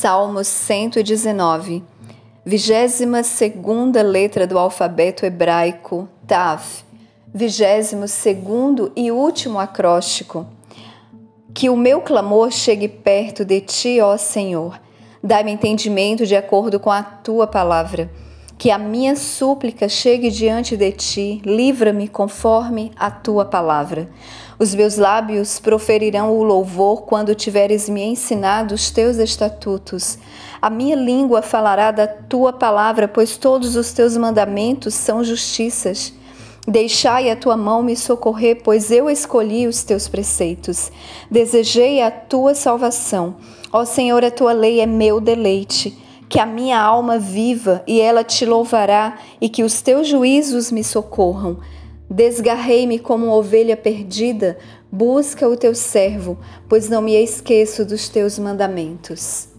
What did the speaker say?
Salmos 119, vigésima segunda letra do alfabeto hebraico, Tav, vigésimo segundo e último acróstico. Que o meu clamor chegue perto de ti, ó Senhor. Dai-me entendimento de acordo com a tua palavra. Que a minha súplica chegue diante de ti, livra-me conforme a tua palavra. Os meus lábios proferirão o louvor quando tiveres me ensinado os teus estatutos. A minha língua falará da tua palavra, pois todos os teus mandamentos são justiças. Deixai a tua mão me socorrer, pois eu escolhi os teus preceitos. Desejei a tua salvação. Ó Senhor, a tua lei é meu deleite. Que a minha alma viva e ela te louvará, e que os teus juízos me socorram. Desgarrei-me como ovelha perdida, busca o teu servo, pois não me esqueço dos teus mandamentos.